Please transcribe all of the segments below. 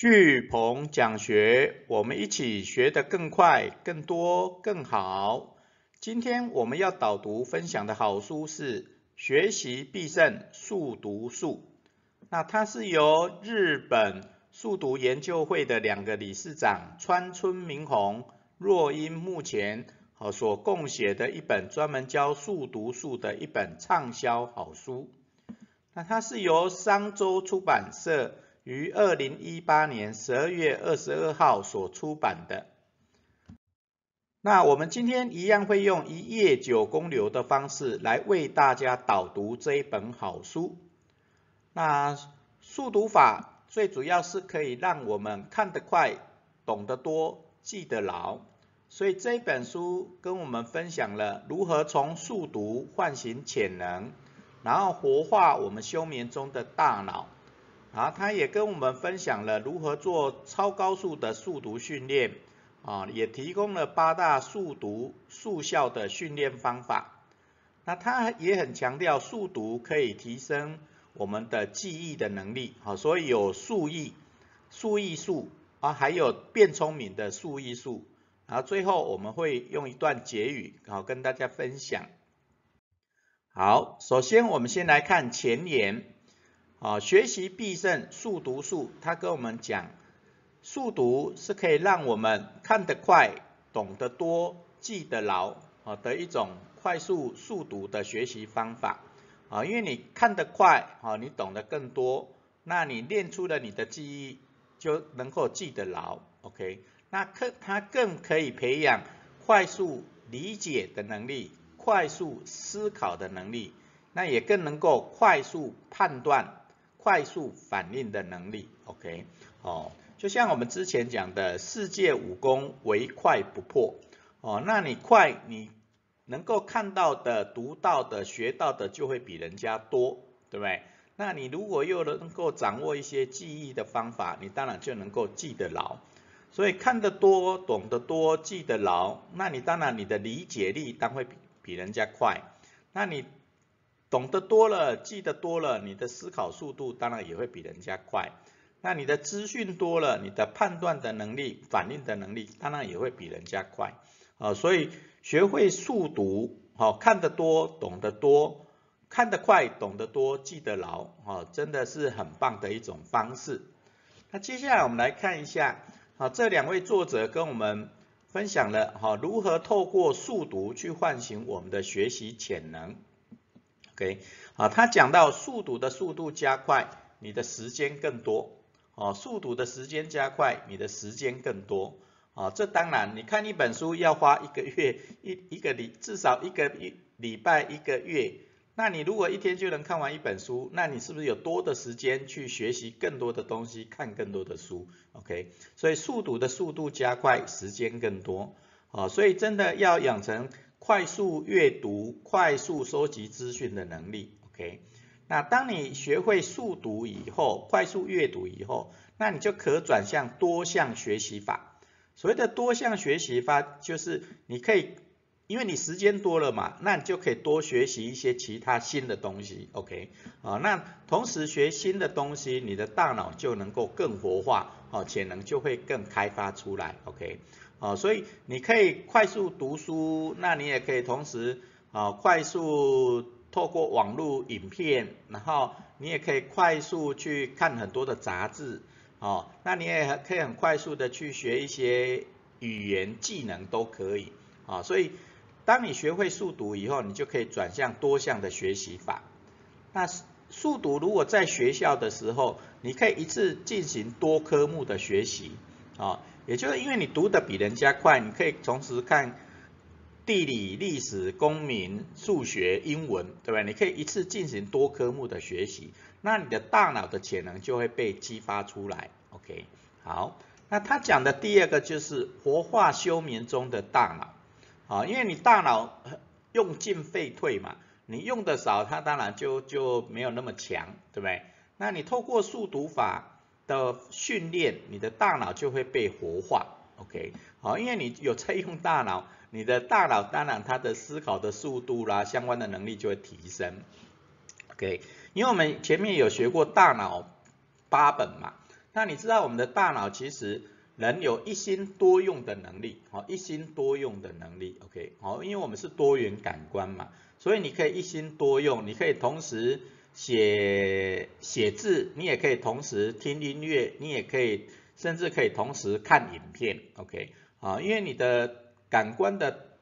巨鹏讲学，我们一起学得更快、更多、更好。今天我们要导读分享的好书是《学习必胜速读术》，那它是由日本速读研究会的两个理事长川村明宏、若英目前所共写的一本专门教速读术的一本畅销好书。那它是由商周出版社。于二零一八年十二月二十二号所出版的。那我们今天一样会用一页九公流的方式来为大家导读这一本好书。那速读法最主要是可以让我们看得快、懂得多、记得牢。所以这本书跟我们分享了如何从速读唤醒潜能，然后活化我们休眠中的大脑。啊，他也跟我们分享了如何做超高速的速读训练，啊，也提供了八大速读速效的训练方法。那他也很强调速读可以提升我们的记忆的能力，好，所以有速忆、速忆术啊，还有变聪明的速忆术。然后最后我们会用一段结语，好跟大家分享。好，首先我们先来看前言。啊，学习必胜速读术，他跟我们讲，速读是可以让我们看得快、懂得多、记得牢啊的一种快速速读的学习方法啊，因为你看得快啊，你懂得更多，那你练出了你的记忆就能够记得牢，OK？那可它更可以培养快速理解的能力、快速思考的能力，那也更能够快速判断。快速反应的能力，OK，哦，就像我们之前讲的，世界武功唯快不破，哦，那你快，你能够看到的、读到的、学到的就会比人家多，对不对？那你如果又能够掌握一些记忆的方法，你当然就能够记得牢。所以看得多、懂得多、记得牢，那你当然你的理解力当会比比人家快。那你懂得多了，记得多了，你的思考速度当然也会比人家快。那你的资讯多了，你的判断的能力、反应的能力当然也会比人家快。啊，所以学会速读，好看得多，懂得多，看得快，懂得多，记得牢，啊，真的是很棒的一种方式。那接下来我们来看一下，啊，这两位作者跟我们分享了，哈，如何透过速读去唤醒我们的学习潜能。OK，啊，他讲到速读的速度加快，你的时间更多，哦，速读的时间加快，你的时间更多，啊，这当然，你看一本书要花一个月一一个礼，至少一个一礼拜一个月，那你如果一天就能看完一本书，那你是不是有多的时间去学习更多的东西，看更多的书？OK，所以速读的速度加快，时间更多，啊，所以真的要养成。快速阅读、快速收集资讯的能力，OK。那当你学会速读以后，快速阅读以后，那你就可转向多项学习法。所谓的多项学习法，就是你可以，因为你时间多了嘛，那你就可以多学习一些其他新的东西，OK。啊，那同时学新的东西，你的大脑就能够更活化，哦，潜能就会更开发出来，OK。啊，所以你可以快速读书，那你也可以同时啊快速透过网络影片，然后你也可以快速去看很多的杂志，哦，那你也可以很快速的去学一些语言技能都可以，啊，所以当你学会速读以后，你就可以转向多项的学习法。那速读如果在学校的时候，你可以一次进行多科目的学习，啊。也就是因为你读的比人家快，你可以同时看地理、历史、公民、数学、英文，对不对？你可以一次进行多科目的学习，那你的大脑的潜能就会被激发出来。OK，好，那他讲的第二个就是活化休眠中的大脑，啊，因为你大脑用进废退嘛，你用的少，它当然就就没有那么强，对不对？那你透过速读法。的训练，你的大脑就会被活化，OK，好，因为你有在用大脑，你的大脑当然它的思考的速度啦，相关的能力就会提升，OK，因为我们前面有学过大脑八本嘛，那你知道我们的大脑其实人有一心多用的能力，好，一心多用的能力，OK，好，因为我们是多元感官嘛，所以你可以一心多用，你可以同时写写字，你也可以同时听音乐，你也可以甚至可以同时看影片，OK，啊，因为你的感官的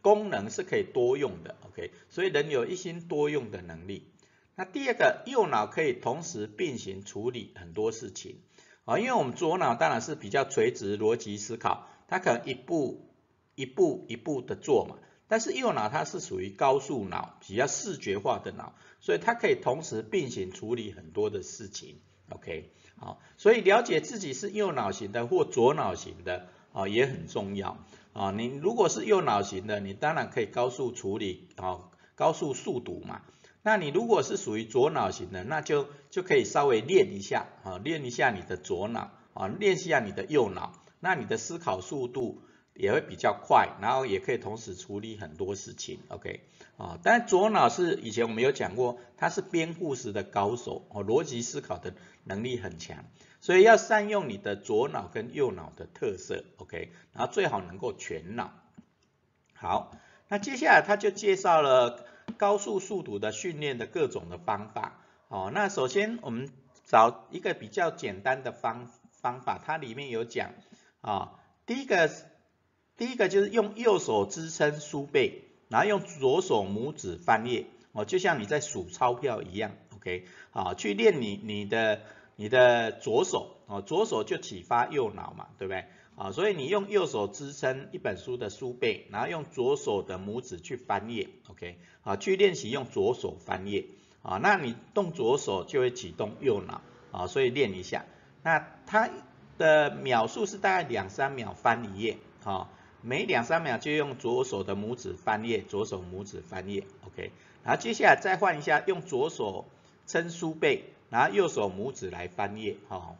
功能是可以多用的，OK，所以人有一心多用的能力。那第二个，右脑可以同时并行处理很多事情，啊，因为我们左脑当然是比较垂直逻辑思考，它可能一步一步一步的做嘛，但是右脑它是属于高速脑，比较视觉化的脑，所以它可以同时并行处理很多的事情，OK，好，所以了解自己是右脑型的或左脑型的，啊，也很重要，啊，你如果是右脑型的，你当然可以高速处理，啊，高速速读嘛。那你如果是属于左脑型的，那就就可以稍微练一下啊，练一下你的左脑啊，练习下你的右脑，那你的思考速度也会比较快，然后也可以同时处理很多事情，OK 啊。但左脑是以前我们有讲过，它是编故事的高手哦，逻辑思考的能力很强，所以要善用你的左脑跟右脑的特色，OK，然后最好能够全脑。好，那接下来他就介绍了。高速速读的训练的各种的方法，哦，那首先我们找一个比较简单的方方法，它里面有讲，啊，第一个第一个就是用右手支撑书背，然后用左手拇指翻页，哦，就像你在数钞票一样，OK，好，去练你你的你的左手，哦，左手就启发右脑嘛，对不对？啊，所以你用右手支撑一本书的书背，然后用左手的拇指去翻页，OK，啊，去练习用左手翻页，啊，那你动左手就会启动右脑，啊，所以练一下。那它的秒数是大概两三秒翻一页，啊，每两三秒就用左手的拇指翻页，左手拇指翻页，OK，然后接下来再换一下，用左手撑书背，然后右手拇指来翻页，哈，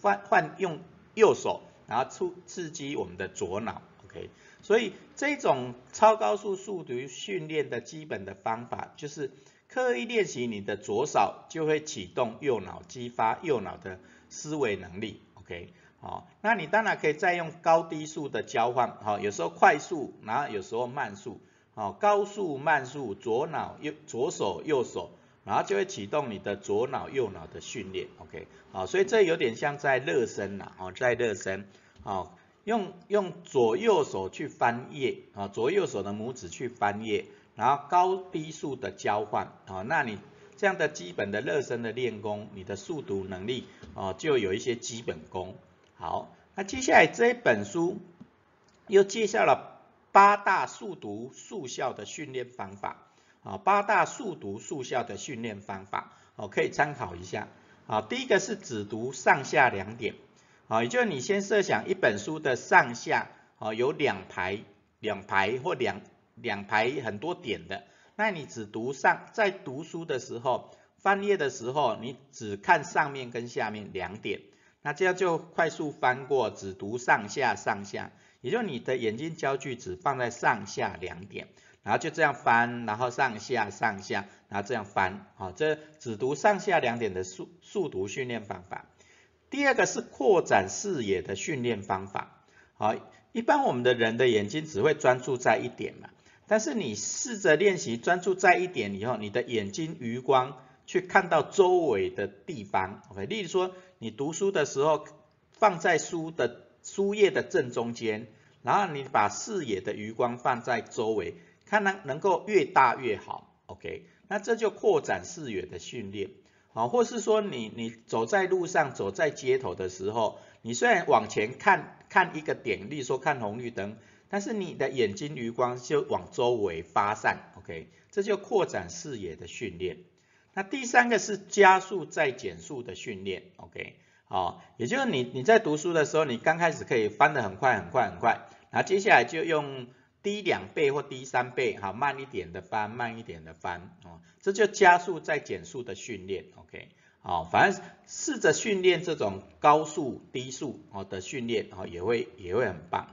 换换用右手。然后刺刺激我们的左脑，OK，所以这种超高速速读训练的基本的方法，就是刻意练习你的左手，就会启动右脑，激发右脑的思维能力，OK，哦，那你当然可以再用高低速的交换，好，有时候快速，然后有时候慢速，好，高速慢速，左脑右左手右手。然后就会启动你的左脑右脑的训练，OK，好，所以这有点像在热身呐，哦，在热身，好，用用左右手去翻页，啊，左右手的拇指去翻页，然后高低速的交换，啊，那你这样的基本的热身的练功，你的速读能力，哦，就有一些基本功。好，那接下来这一本书又介绍了八大速读速效的训练方法。啊，八大速读速效的训练方法，哦，可以参考一下。啊，第一个是只读上下两点，啊，也就是你先设想一本书的上下，啊，有两排、两排或两两排很多点的，那你只读上，在读书的时候，翻页的时候，你只看上面跟下面两点，那这样就快速翻过，只读上下上下，也就你的眼睛焦距只放在上下两点。然后就这样翻，然后上下上下，然后这样翻，好，这只读上下两点的速速读训练方法。第二个是扩展视野的训练方法，好，一般我们的人的眼睛只会专注在一点嘛，但是你试着练习专注在一点以后，你的眼睛余光去看到周围的地方，OK，例如说你读书的时候放在书的书页的正中间，然后你把视野的余光放在周围。看能能够越大越好，OK，那这就扩展视野的训练，好，或是说你你走在路上，走在街头的时候，你虽然往前看看一个点，例如说看红绿灯，但是你的眼睛余光就往周围发散，OK，这就扩展视野的训练。那第三个是加速再减速的训练，OK，好，也就是你你在读书的时候，你刚开始可以翻得很快很快很快，然后接下来就用。低两倍或低三倍，好，慢一点的翻，慢一点的翻，哦，这就加速再减速的训练，OK，好，反正试着训练这种高速、低速哦的训练，哦，也会也会很棒。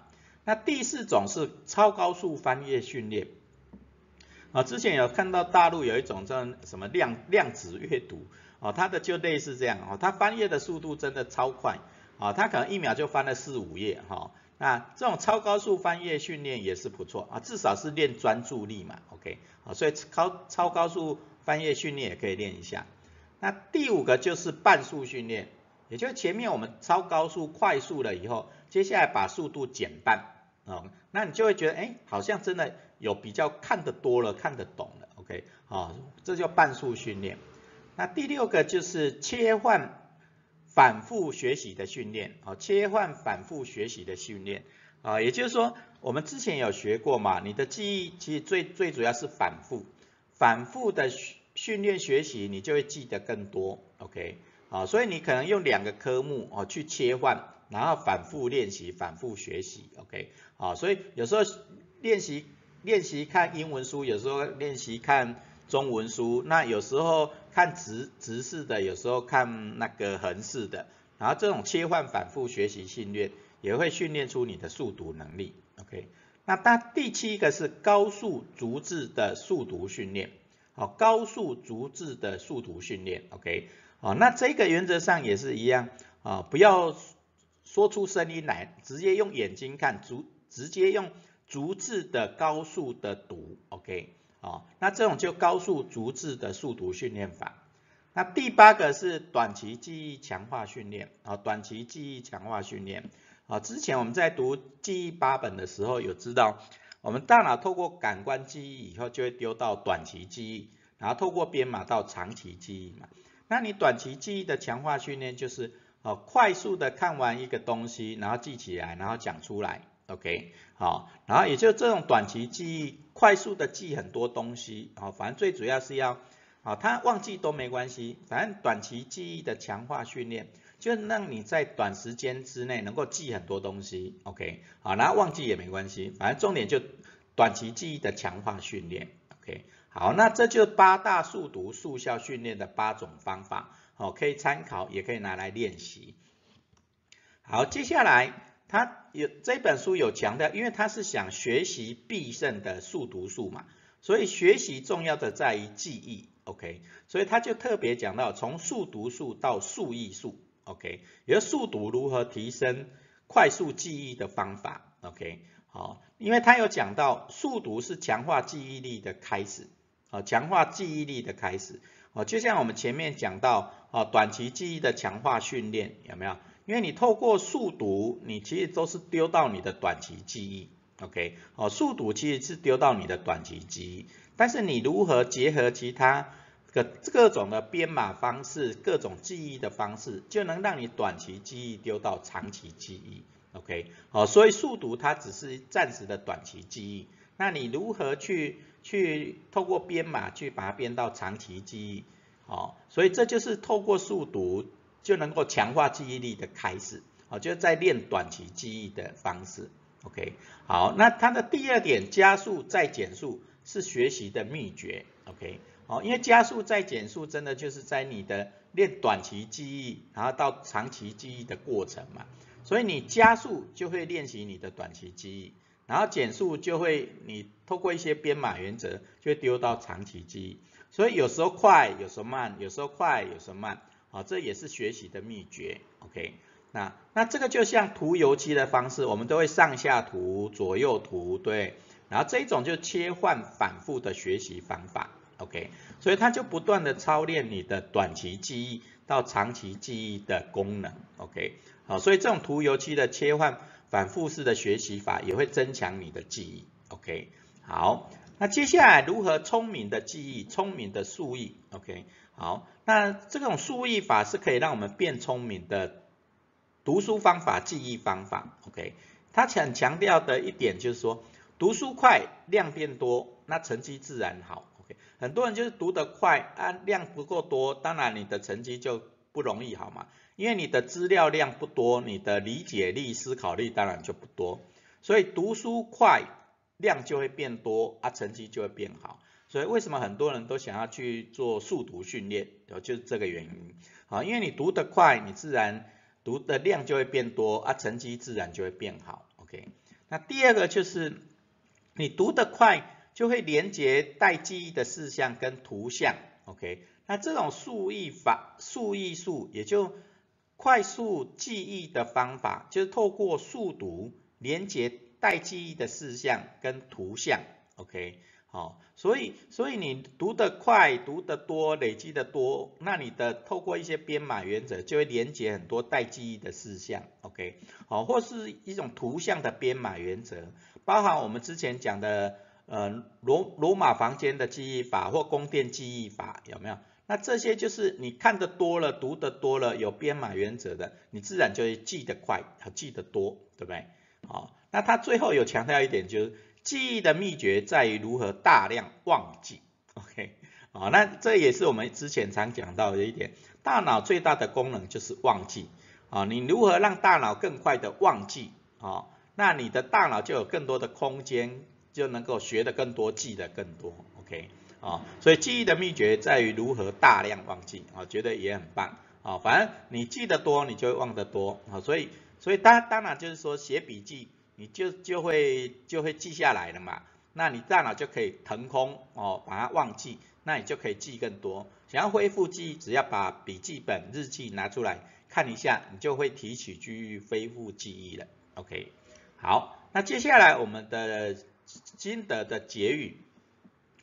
那第四种是超高速翻页训练，啊，之前有看到大陆有一种叫什么量量子阅读，哦，它的就类似这样哦，它翻页的速度真的超快，啊，它可能一秒就翻了四五页哈。那这种超高速翻页训练也是不错啊，至少是练专注力嘛，OK，啊，所以超超高速翻页训练也可以练一下。那第五个就是半速训练，也就是前面我们超高速快速了以后，接下来把速度减半，哦，那你就会觉得，哎，好像真的有比较看得多了，看得懂了，OK，啊，这叫半速训练。那第六个就是切换。反复学习的训练，啊，切换反复学习的训练，啊，也就是说，我们之前有学过嘛，你的记忆其实最最主要是反复，反复的训训练学习，你就会记得更多，OK，啊，所以你可能用两个科目哦去切换，然后反复练习，反复学习，OK，啊，所以有时候练习练习看英文书，有时候练习看。中文书，那有时候看直直视的，有时候看那个横式的，然后这种切换反复学习训练，也会训练出你的速读能力。OK，那它第七个是高速逐字的速读训练，好，高速逐字的速读训练，OK，好，那这个原则上也是一样，啊，不要说出声音来，直接用眼睛看，逐直接用逐字的高速的读，OK。哦，那这种就高速逐字的速读训练法。那第八个是短期记忆强化训练，啊，短期记忆强化训练。啊，之前我们在读记忆八本的时候有知道，我们大脑透过感官记忆以后就会丢到短期记忆，然后透过编码到长期记忆嘛。那你短期记忆的强化训练就是，哦，快速的看完一个东西，然后记起来，然后讲出来。OK，好，然后也就这种短期记忆，快速的记很多东西，好，反正最主要是要，好，他忘记都没关系，反正短期记忆的强化训练，就让你在短时间之内能够记很多东西，OK，好，然后忘记也没关系，反正重点就短期记忆的强化训练，OK，好，那这就八大速读速效训练的八种方法，好，可以参考，也可以拿来练习。好，接下来。他有这本书有强调，因为他是想学习必胜的速读术嘛，所以学习重要的在于记忆，OK，所以他就特别讲到从速读术到速忆术，OK，也就速读如何提升快速记忆的方法，OK，好，因为他有讲到速读是强化记忆力的开始，啊，强化记忆力的开始，哦，就像我们前面讲到，啊，短期记忆的强化训练有没有？因为你透过速读，你其实都是丢到你的短期记忆，OK，哦，速读其实是丢到你的短期记忆，但是你如何结合其他各各种的编码方式、各种记忆的方式，就能让你短期记忆丢到长期记忆，OK，哦，所以速读它只是暂时的短期记忆，那你如何去去透过编码去把它编到长期记忆，哦，所以这就是透过速读。就能够强化记忆力的开始，好，就是在练短期记忆的方式，OK，好，那它的第二点，加速再减速是学习的秘诀，OK，好，因为加速再减速真的就是在你的练短期记忆，然后到长期记忆的过程嘛，所以你加速就会练习你的短期记忆，然后减速就会你透过一些编码原则就会丢到长期记忆，所以有时候快，有时候慢，有时候快，有时候慢。啊，这也是学习的秘诀，OK？那那这个就像涂油漆的方式，我们都会上下涂、左右涂，对。然后这一种就切换反复的学习方法，OK？所以它就不断的操练你的短期记忆到长期记忆的功能，OK？好，所以这种涂油漆的切换反复式的学习法也会增强你的记忆，OK？好，那接下来如何聪明的记忆、聪明的数忆，OK？好，那这种数忆法是可以让我们变聪明的读书方法、记忆方法。OK，他很强调的一点就是说，读书快，量变多，那成绩自然好。OK，很多人就是读得快啊，量不够多，当然你的成绩就不容易好嘛，因为你的资料量不多，你的理解力、思考力当然就不多，所以读书快，量就会变多啊，成绩就会变好。所以为什么很多人都想要去做速读训练？就是这个原因。好，因为你读得快，你自然读的量就会变多啊，成绩自然就会变好。OK。那第二个就是你读得快，就会连接带记忆的事项跟图像。OK。那这种速译法、速译术，也就快速记忆的方法，就是透过速读连接待记忆的事项跟图像，OK。好，所以所以你读得快，读得多，累积的多，那你的透过一些编码原则，就会连接很多待记忆的事项，OK，好，或是一种图像的编码原则，包含我们之前讲的，呃，罗罗马房间的记忆法或宫殿记忆法，有没有？那这些就是你看得多了，读得多了，有编码原则的，你自然就会记得快，记得多，对不对？好，那他最后有强调一点就是。记忆的秘诀在于如何大量忘记，OK，啊，那这也是我们之前常讲到的一点，大脑最大的功能就是忘记，啊，你如何让大脑更快的忘记，啊，那你的大脑就有更多的空间，就能够学的更多，记得更多，OK，啊，所以记忆的秘诀在于如何大量忘记，啊，觉得也很棒，啊，反正你记得多，你就会忘得多，啊，所以，所以当当然就是说写笔记。你就就会就会记下来了嘛，那你大脑就可以腾空哦，把它忘记，那你就可以记更多。想要恢复记忆，只要把笔记本、日记拿出来看一下，你就会提取去恢复记忆了。OK，好，那接下来我们的心得的结语，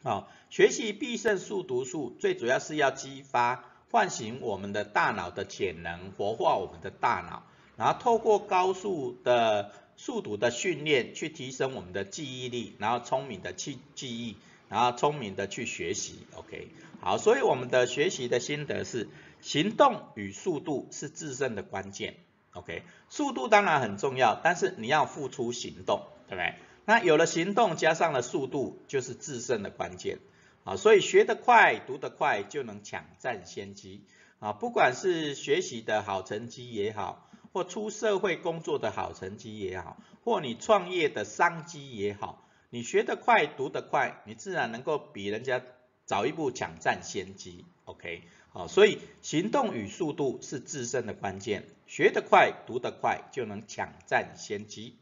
哦，学习必胜速读术，最主要是要激发、唤醒我们的大脑的潜能，活化我们的大脑，然后透过高速的速读的训练，去提升我们的记忆力，然后聪明的去记忆，然后聪明的去学习，OK，好，所以我们的学习的心得是，行动与速度是制胜的关键，OK，速度当然很重要，但是你要付出行动，对不对？那有了行动加上了速度，就是制胜的关键，啊，所以学得快，读得快，就能抢占先机，啊，不管是学习的好成绩也好。或出社会工作的好成绩也好，或你创业的商机也好，你学得快，读得快，你自然能够比人家早一步抢占先机。OK，好，所以行动与速度是自身的关键，学得快，读得快，就能抢占先机。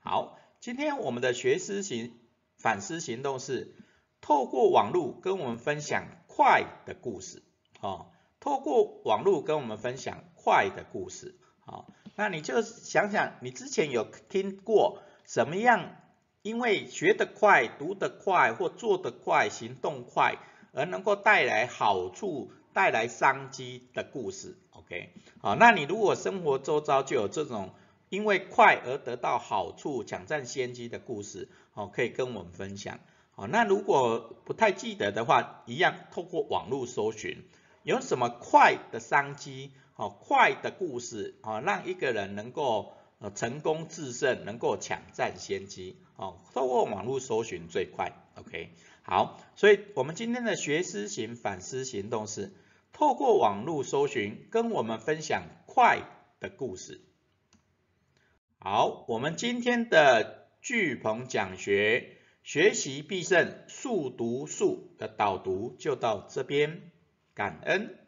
好，今天我们的学思行反思行动是透过网络跟我们分享快的故事，哦，透过网络跟我们分享快的故事。好，那你就想想，你之前有听过什么样？因为学得快、读得快或做得快、行动快，而能够带来好处、带来商机的故事？OK，好，那你如果生活周遭就有这种因为快而得到好处、抢占先机的故事，好，可以跟我们分享。好，那如果不太记得的话，一样透过网络搜寻，有什么快的商机？好快的故事啊，让一个人能够呃成功制胜，能够抢占先机。哦，透过网络搜寻最快。OK，好，所以我们今天的学思行反思行动是透过网络搜寻，跟我们分享快的故事。好，我们今天的巨鹏讲学学习必胜速读术的导读就到这边，感恩。